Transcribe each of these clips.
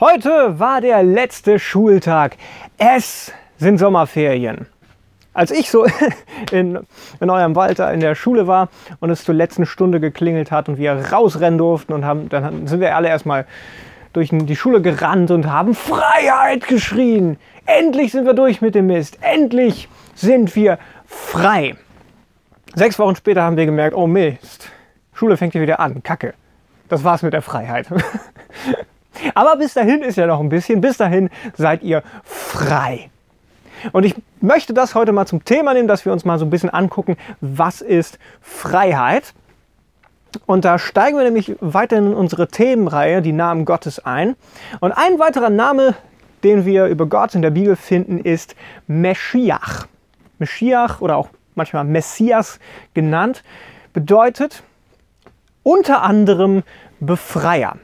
Heute war der letzte Schultag. Es sind Sommerferien. Als ich so in, in eurem Wald in der Schule war und es zur letzten Stunde geklingelt hat und wir rausrennen durften und haben, dann sind wir alle erstmal durch die Schule gerannt und haben Freiheit geschrien. Endlich sind wir durch mit dem Mist. Endlich sind wir frei. Sechs Wochen später haben wir gemerkt, oh Mist, Schule fängt hier wieder an. Kacke. Das war's mit der Freiheit. Aber bis dahin ist ja noch ein bisschen. Bis dahin seid ihr frei. Und ich möchte das heute mal zum Thema nehmen, dass wir uns mal so ein bisschen angucken, was ist Freiheit. Und da steigen wir nämlich weiter in unsere Themenreihe, die Namen Gottes, ein. Und ein weiterer Name, den wir über Gott in der Bibel finden, ist Meschiach. Meschiach oder auch manchmal Messias genannt, bedeutet unter anderem Befreier.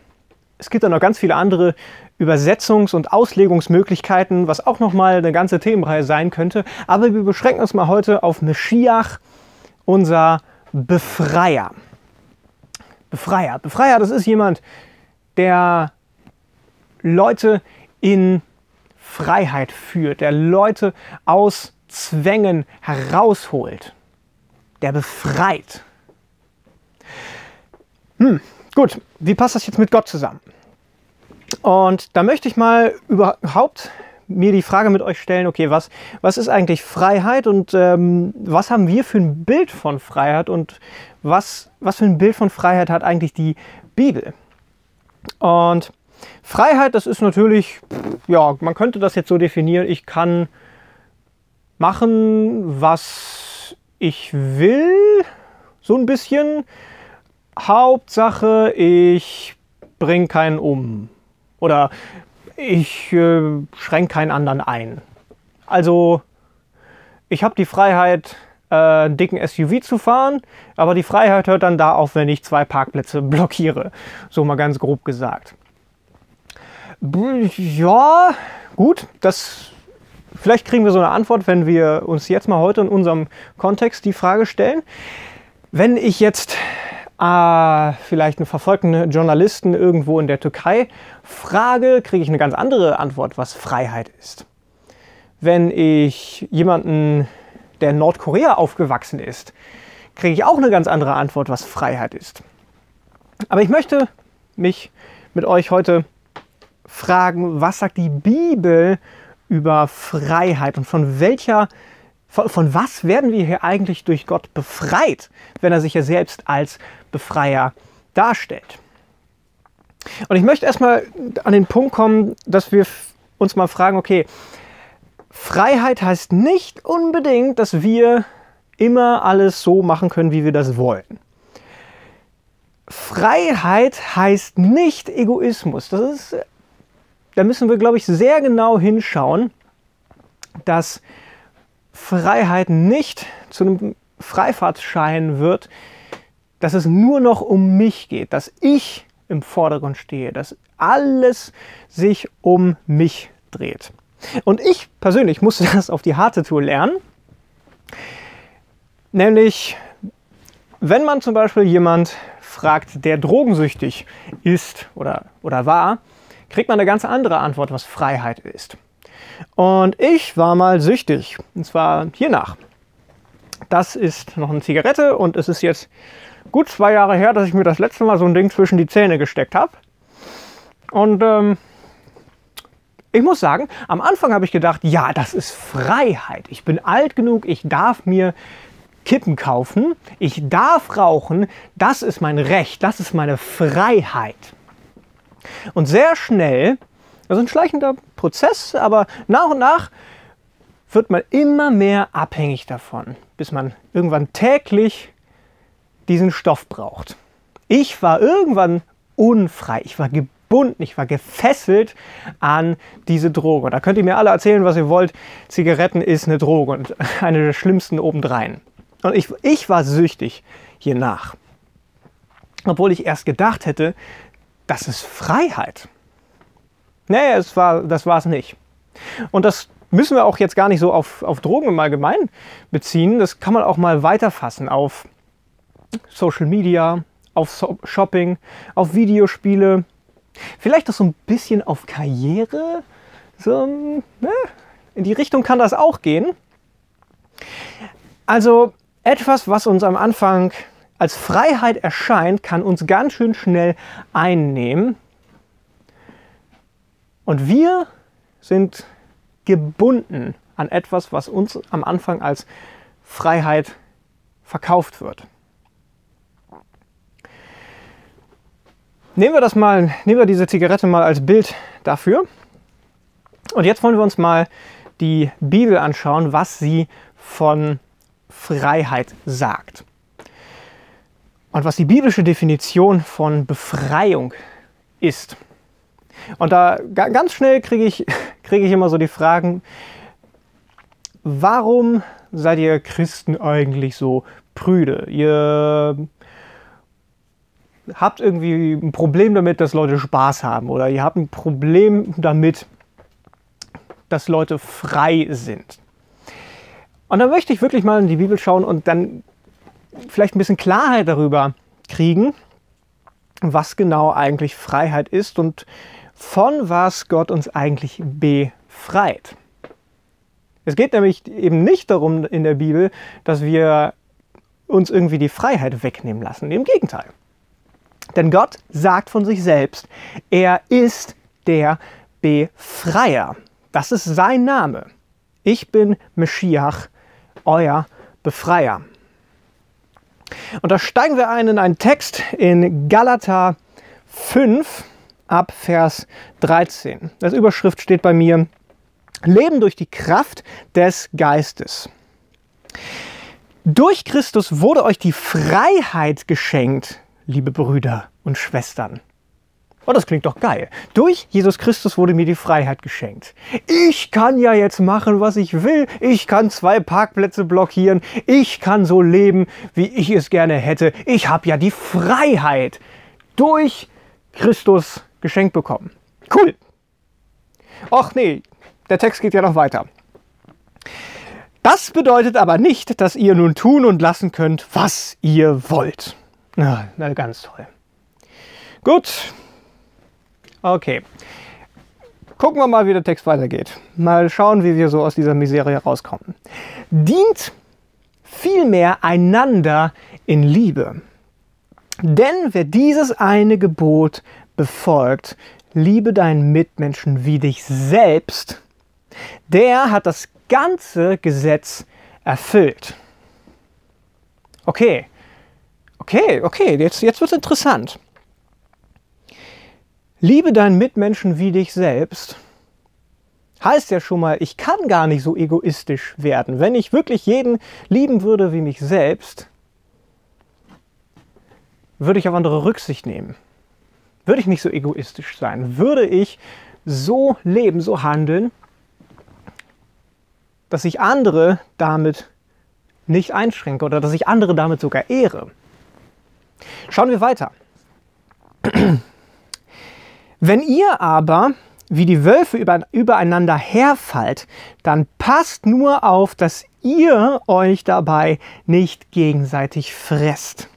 Es gibt dann noch ganz viele andere Übersetzungs- und Auslegungsmöglichkeiten, was auch nochmal eine ganze Themenreihe sein könnte. Aber wir beschränken uns mal heute auf Meschiach, unser Befreier. Befreier. Befreier, das ist jemand, der Leute in Freiheit führt, der Leute aus Zwängen herausholt, der befreit. Hm, gut, wie passt das jetzt mit Gott zusammen? Und da möchte ich mal überhaupt mir die Frage mit euch stellen, okay, was, was ist eigentlich Freiheit und ähm, was haben wir für ein Bild von Freiheit und was, was für ein Bild von Freiheit hat eigentlich die Bibel? Und Freiheit, das ist natürlich, ja, man könnte das jetzt so definieren, ich kann machen, was ich will, so ein bisschen. Hauptsache, ich bringe keinen um oder ich äh, schränke keinen anderen ein. Also, ich habe die Freiheit, äh, dicken SUV zu fahren, aber die Freiheit hört dann da auf, wenn ich zwei Parkplätze blockiere. So mal ganz grob gesagt. Ja, gut, das vielleicht kriegen wir so eine Antwort, wenn wir uns jetzt mal heute in unserem Kontext die Frage stellen. Wenn ich jetzt äh, vielleicht einen verfolgten Journalisten irgendwo in der Türkei frage, kriege ich eine ganz andere Antwort, was Freiheit ist. Wenn ich jemanden, der in Nordkorea aufgewachsen ist, kriege ich auch eine ganz andere Antwort, was Freiheit ist. Aber ich möchte mich mit euch heute fragen, was sagt die Bibel über Freiheit und von welcher, von, von, was werden wir hier eigentlich durch Gott befreit, wenn er sich ja selbst als Befreier darstellt. Und ich möchte erstmal an den Punkt kommen, dass wir uns mal fragen, okay, Freiheit heißt nicht unbedingt, dass wir immer alles so machen können, wie wir das wollen. Freiheit heißt nicht Egoismus. Das ist da müssen wir, glaube ich, sehr genau hinschauen, dass Freiheit nicht zu einem Freifahrtschein wird, dass es nur noch um mich geht, dass ich im Vordergrund stehe, dass alles sich um mich dreht. Und ich persönlich musste das auf die harte Tour lernen. Nämlich, wenn man zum Beispiel jemand fragt, der drogensüchtig ist oder, oder war, kriegt man eine ganz andere Antwort, was Freiheit ist. Und ich war mal süchtig. Und zwar hiernach. Das ist noch eine Zigarette und es ist jetzt gut zwei Jahre her, dass ich mir das letzte Mal so ein Ding zwischen die Zähne gesteckt habe. Und ähm, ich muss sagen, am Anfang habe ich gedacht, ja, das ist Freiheit. Ich bin alt genug, ich darf mir Kippen kaufen, ich darf rauchen, das ist mein Recht, das ist meine Freiheit. Und sehr schnell, das ist ein schleichender Prozess, aber nach und nach wird man immer mehr abhängig davon, bis man irgendwann täglich diesen Stoff braucht. Ich war irgendwann unfrei, ich war gebunden, ich war gefesselt an diese Droge. Da könnt ihr mir alle erzählen, was ihr wollt. Zigaretten ist eine Droge und eine der schlimmsten obendrein. Und ich, ich war süchtig hiernach. Obwohl ich erst gedacht hätte, das ist Freiheit. Nee, es war, das war es nicht. Und das müssen wir auch jetzt gar nicht so auf, auf Drogen im Allgemeinen beziehen. Das kann man auch mal weiterfassen auf Social Media, auf Shopping, auf Videospiele, Vielleicht auch so ein bisschen auf Karriere. So, ne? In die Richtung kann das auch gehen. Also etwas, was uns am Anfang als Freiheit erscheint, kann uns ganz schön schnell einnehmen. Und wir sind gebunden an etwas, was uns am Anfang als Freiheit verkauft wird. Nehmen wir das mal, nehmen wir diese Zigarette mal als Bild dafür. Und jetzt wollen wir uns mal die Bibel anschauen, was sie von Freiheit sagt. Und was die biblische Definition von Befreiung ist. Und da ganz schnell kriege ich, kriege ich immer so die Fragen, warum seid ihr Christen eigentlich so prüde? Ihr habt irgendwie ein Problem damit, dass Leute Spaß haben oder ihr habt ein Problem damit, dass Leute frei sind. Und dann möchte ich wirklich mal in die Bibel schauen und dann vielleicht ein bisschen Klarheit darüber kriegen, was genau eigentlich Freiheit ist und von was Gott uns eigentlich befreit. Es geht nämlich eben nicht darum in der Bibel, dass wir uns irgendwie die Freiheit wegnehmen lassen. Im Gegenteil. Denn Gott sagt von sich selbst, er ist der Befreier. Das ist sein Name. Ich bin Meschiach, euer Befreier. Und da steigen wir ein in einen Text in Galater 5 ab Vers 13. Das Überschrift steht bei mir Leben durch die Kraft des Geistes. Durch Christus wurde euch die Freiheit geschenkt, liebe Brüder und Schwestern. Oh, das klingt doch geil. Durch Jesus Christus wurde mir die Freiheit geschenkt. Ich kann ja jetzt machen, was ich will. Ich kann zwei Parkplätze blockieren. Ich kann so leben, wie ich es gerne hätte. Ich habe ja die Freiheit durch Christus geschenkt bekommen. Cool. Och nee, der Text geht ja noch weiter. Das bedeutet aber nicht, dass ihr nun tun und lassen könnt, was ihr wollt. Na, na ganz toll. Gut, Okay. Gucken wir mal, wie der Text weitergeht. Mal schauen, wie wir so aus dieser Miserie rauskommen. Dient vielmehr einander in Liebe. Denn wer dieses eine Gebot befolgt, liebe deinen Mitmenschen wie dich selbst, der hat das ganze Gesetz erfüllt. Okay, okay, okay, jetzt, jetzt wird es interessant. Liebe deinen Mitmenschen wie dich selbst. Heißt ja schon mal, ich kann gar nicht so egoistisch werden. Wenn ich wirklich jeden lieben würde wie mich selbst, würde ich auf andere Rücksicht nehmen. Würde ich nicht so egoistisch sein. Würde ich so leben, so handeln, dass ich andere damit nicht einschränke oder dass ich andere damit sogar ehre. Schauen wir weiter. Wenn ihr aber wie die Wölfe übereinander herfallt, dann passt nur auf, dass ihr euch dabei nicht gegenseitig fresst.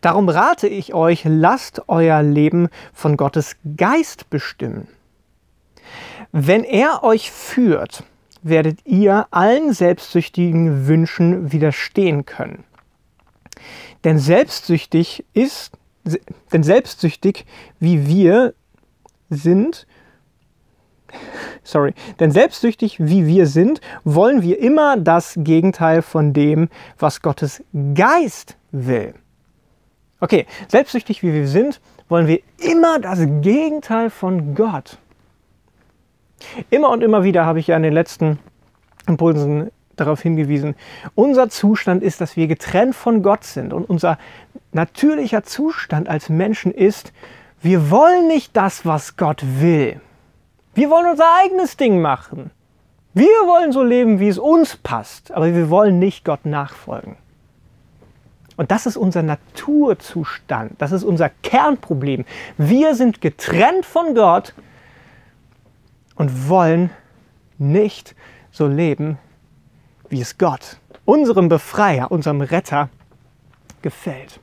Darum rate ich euch, lasst euer Leben von Gottes Geist bestimmen. Wenn er euch führt, werdet ihr allen selbstsüchtigen Wünschen widerstehen können. Denn selbstsüchtig ist, denn selbstsüchtig wie wir sind, sorry, denn selbstsüchtig wie wir sind, wollen wir immer das Gegenteil von dem, was Gottes Geist will. Okay, selbstsüchtig wie wir sind, wollen wir immer das Gegenteil von Gott. Immer und immer wieder habe ich ja in den letzten Impulsen darauf hingewiesen, unser Zustand ist, dass wir getrennt von Gott sind und unser natürlicher Zustand als Menschen ist, wir wollen nicht das, was Gott will. Wir wollen unser eigenes Ding machen. Wir wollen so leben, wie es uns passt, aber wir wollen nicht Gott nachfolgen. Und das ist unser Naturzustand, das ist unser Kernproblem. Wir sind getrennt von Gott und wollen nicht so leben, wie es Gott, unserem Befreier, unserem Retter, gefällt,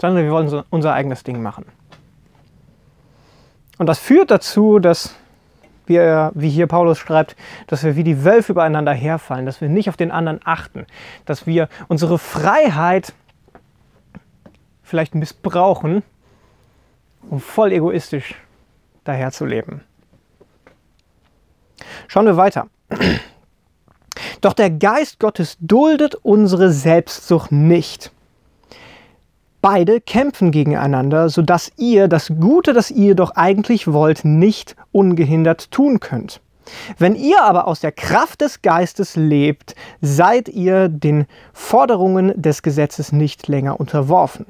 sondern wir wollen unser eigenes Ding machen. Und das führt dazu, dass wir, wie hier Paulus schreibt, dass wir wie die Wölfe übereinander herfallen, dass wir nicht auf den anderen achten, dass wir unsere Freiheit vielleicht missbrauchen, um voll egoistisch daherzuleben. Schauen wir weiter. Doch der Geist Gottes duldet unsere Selbstsucht nicht. Beide kämpfen gegeneinander, sodass ihr das Gute, das ihr doch eigentlich wollt, nicht ungehindert tun könnt. Wenn ihr aber aus der Kraft des Geistes lebt, seid ihr den Forderungen des Gesetzes nicht länger unterworfen.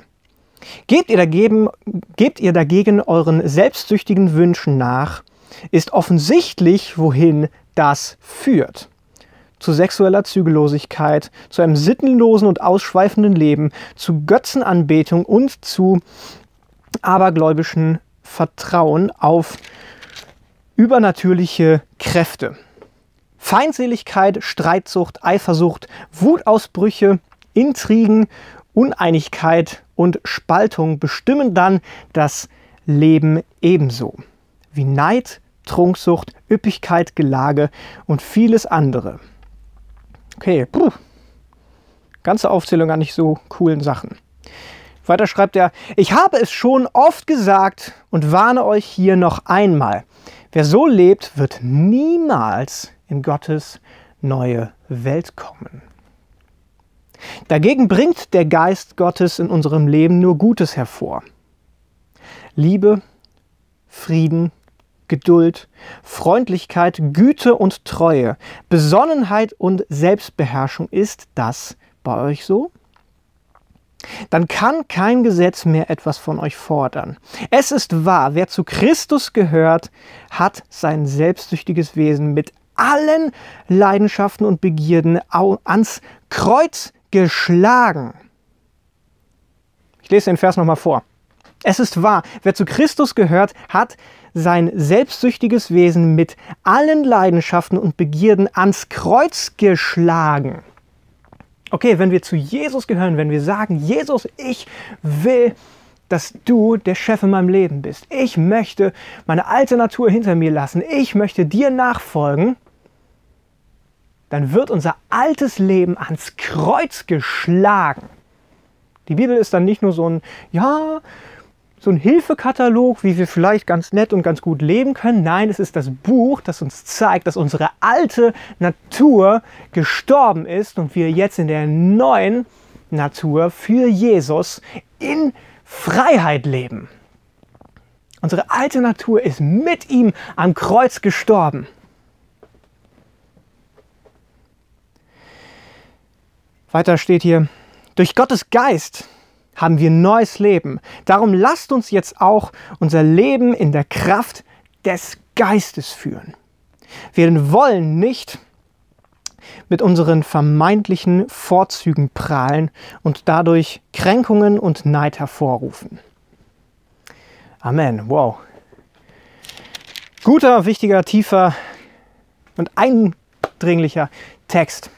Gebt ihr, dagegen, gebt ihr dagegen euren selbstsüchtigen Wünschen nach, ist offensichtlich, wohin das führt zu sexueller Zügellosigkeit, zu einem sittenlosen und ausschweifenden Leben, zu Götzenanbetung und zu abergläubischen Vertrauen auf übernatürliche Kräfte. Feindseligkeit, Streitsucht, Eifersucht, Wutausbrüche, Intrigen, Uneinigkeit und Spaltung bestimmen dann das Leben ebenso wie Neid, Trunksucht, Üppigkeit, Gelage und vieles andere. Okay, puh. Ganze Aufzählung an nicht so coolen Sachen. Weiter schreibt er, ich habe es schon oft gesagt und warne euch hier noch einmal. Wer so lebt, wird niemals in Gottes neue Welt kommen. Dagegen bringt der Geist Gottes in unserem Leben nur Gutes hervor. Liebe, Frieden, Geduld, Freundlichkeit, Güte und Treue, Besonnenheit und Selbstbeherrschung. Ist das bei euch so? Dann kann kein Gesetz mehr etwas von euch fordern. Es ist wahr, wer zu Christus gehört, hat sein selbstsüchtiges Wesen mit allen Leidenschaften und Begierden ans Kreuz geschlagen. Ich lese den Vers nochmal vor. Es ist wahr, wer zu Christus gehört, hat sein selbstsüchtiges Wesen mit allen Leidenschaften und Begierden ans Kreuz geschlagen. Okay, wenn wir zu Jesus gehören, wenn wir sagen, Jesus, ich will, dass du der Chef in meinem Leben bist. Ich möchte meine alte Natur hinter mir lassen. Ich möchte dir nachfolgen. Dann wird unser altes Leben ans Kreuz geschlagen. Die Bibel ist dann nicht nur so ein, ja, so ein Hilfekatalog, wie wir vielleicht ganz nett und ganz gut leben können. Nein, es ist das Buch, das uns zeigt, dass unsere alte Natur gestorben ist und wir jetzt in der neuen Natur für Jesus in Freiheit leben. Unsere alte Natur ist mit ihm am Kreuz gestorben. Weiter steht hier, durch Gottes Geist haben wir neues Leben. Darum lasst uns jetzt auch unser Leben in der Kraft des Geistes führen. Wir wollen nicht mit unseren vermeintlichen Vorzügen prahlen und dadurch Kränkungen und Neid hervorrufen. Amen. Wow. Guter, wichtiger, tiefer und eindringlicher Text.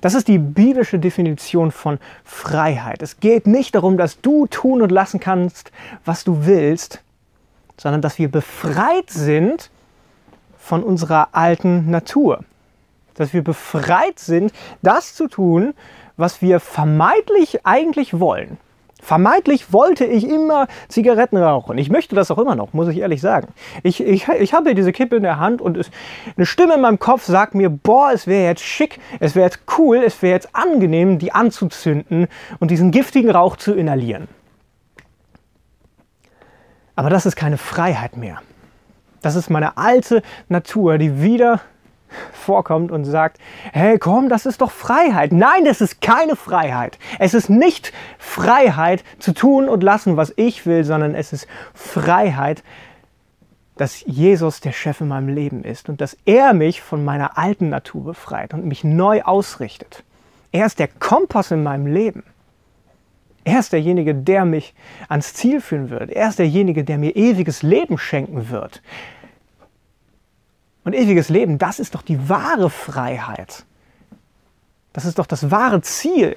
Das ist die biblische Definition von Freiheit. Es geht nicht darum, dass du tun und lassen kannst, was du willst, sondern dass wir befreit sind von unserer alten Natur. Dass wir befreit sind, das zu tun, was wir vermeintlich eigentlich wollen. Vermeintlich wollte ich immer Zigaretten rauchen. Ich möchte das auch immer noch, muss ich ehrlich sagen. Ich, ich, ich habe diese Kippe in der Hand und es, eine Stimme in meinem Kopf sagt mir, boah, es wäre jetzt schick, es wäre jetzt cool, es wäre jetzt angenehm, die anzuzünden und diesen giftigen Rauch zu inhalieren. Aber das ist keine Freiheit mehr. Das ist meine alte Natur, die wieder vorkommt und sagt, hey komm, das ist doch Freiheit. Nein, das ist keine Freiheit. Es ist nicht Freiheit zu tun und lassen, was ich will, sondern es ist Freiheit, dass Jesus der Chef in meinem Leben ist und dass er mich von meiner alten Natur befreit und mich neu ausrichtet. Er ist der Kompass in meinem Leben. Er ist derjenige, der mich ans Ziel führen wird. Er ist derjenige, der mir ewiges Leben schenken wird. Und ewiges Leben, das ist doch die wahre Freiheit. Das ist doch das wahre Ziel.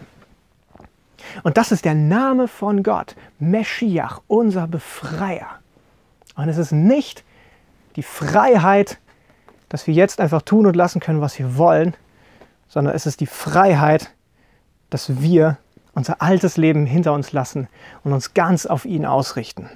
Und das ist der Name von Gott, Meschiach, unser Befreier. Und es ist nicht die Freiheit, dass wir jetzt einfach tun und lassen können, was wir wollen, sondern es ist die Freiheit, dass wir unser altes Leben hinter uns lassen und uns ganz auf ihn ausrichten.